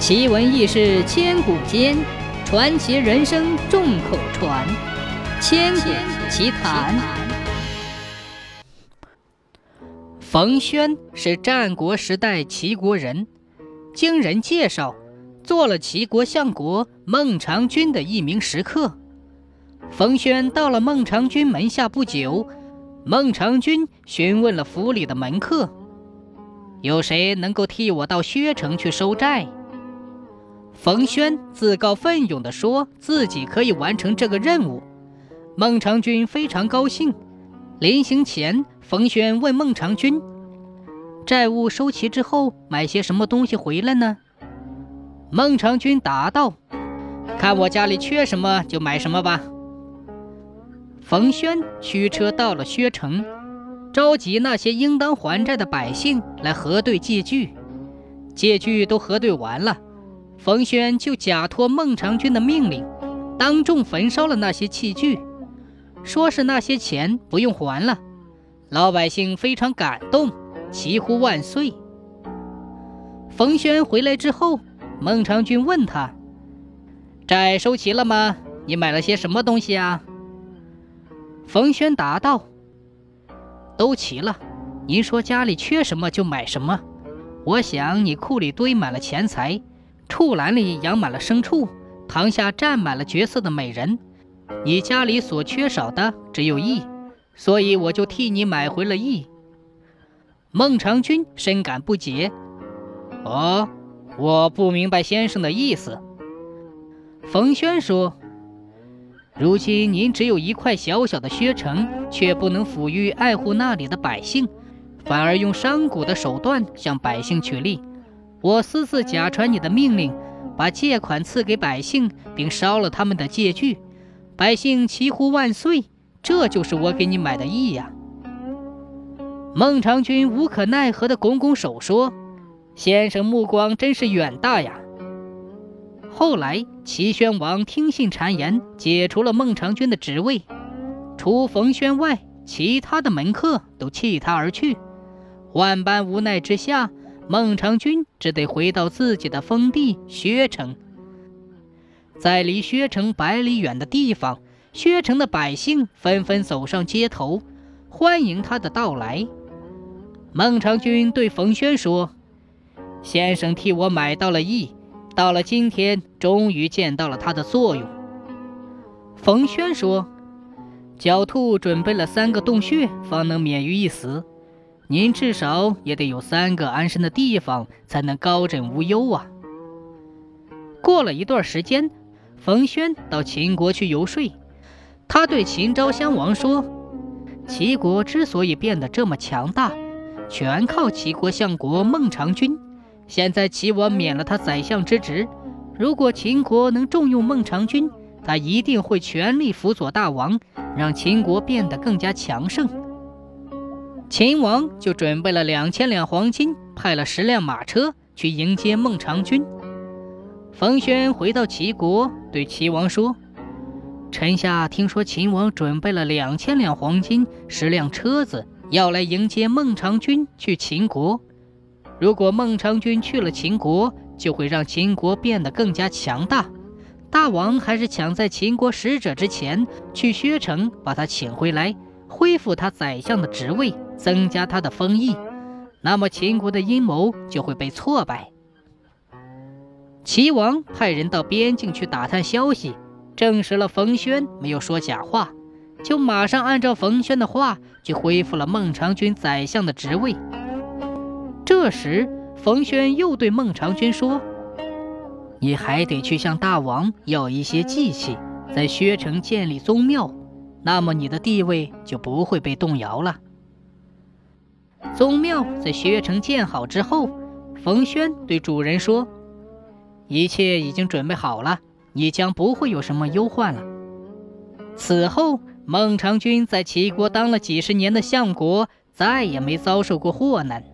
奇闻异事千古间，传奇人生众口传。千古奇谈。冯轩是战国时代齐国人，经人介绍，做了齐国相国孟尝君的一名食客。冯轩到了孟尝君门下不久，孟尝君询问了府里的门客：“有谁能够替我到薛城去收债？”冯轩自告奋勇地说自己可以完成这个任务，孟尝君非常高兴。临行前，冯轩问孟尝君：“债务收齐之后，买些什么东西回来呢？”孟尝君答道：“看我家里缺什么，就买什么吧。”冯轩驱车到了薛城，召集那些应当还债的百姓来核对借据，借据都核对完了。冯轩就假托孟尝君的命令，当众焚烧了那些器具，说是那些钱不用还了。老百姓非常感动，齐呼万岁。冯轩回来之后，孟尝君问他：“债收齐了吗？你买了些什么东西啊？”冯轩答道：“都齐了。您说家里缺什么就买什么。我想你库里堆满了钱财。”畜栏里养满了牲畜，堂下站满了绝色的美人，你家里所缺少的只有义，所以我就替你买回了义。孟尝君深感不解，哦，我不明白先生的意思。冯轩说：“如今您只有一块小小的薛城，却不能抚育爱护那里的百姓，反而用商贾的手段向百姓取利。”我私自假传你的命令，把借款赐给百姓，并烧了他们的借据，百姓齐呼万岁。这就是我给你买的义呀！孟尝君无可奈何地拱拱手说：“先生目光真是远大呀！”后来齐宣王听信谗言，解除了孟尝君的职位，除冯轩外，其他的门客都弃他而去。万般无奈之下。孟尝君只得回到自己的封地薛城，在离薛城百里远的地方，薛城的百姓纷纷走上街头，欢迎他的到来。孟尝君对冯轩说：“先生替我买到了义，到了今天，终于见到了它的作用。”冯轩说：“狡兔准备了三个洞穴，方能免于一死。”您至少也得有三个安身的地方，才能高枕无忧啊。过了一段时间，冯轩到秦国去游说，他对秦昭襄王说：“齐国之所以变得这么强大，全靠齐国相国孟尝君。现在齐王免了他宰相之职，如果秦国能重用孟尝君，他一定会全力辅佐大王，让秦国变得更加强盛。”秦王就准备了两千两黄金，派了十辆马车去迎接孟尝君。冯轩回到齐国，对齐王说：“臣下听说秦王准备了两千两黄金、十辆车子，要来迎接孟尝君去秦国。如果孟尝君去了秦国，就会让秦国变得更加强大。大王还是抢在秦国使者之前，去薛城把他请回来，恢复他宰相的职位。”增加他的封邑，那么秦国的阴谋就会被挫败。齐王派人到边境去打探消息，证实了冯轩没有说假话，就马上按照冯轩的话去恢复了孟尝君宰相的职位。这时，冯轩又对孟尝君说：“你还得去向大王要一些祭器，在薛城建立宗庙，那么你的地位就不会被动摇了。”宗庙在薛城建好之后，冯轩对主人说：“一切已经准备好了，你将不会有什么忧患了。”此后，孟尝君在齐国当了几十年的相国，再也没遭受过祸难。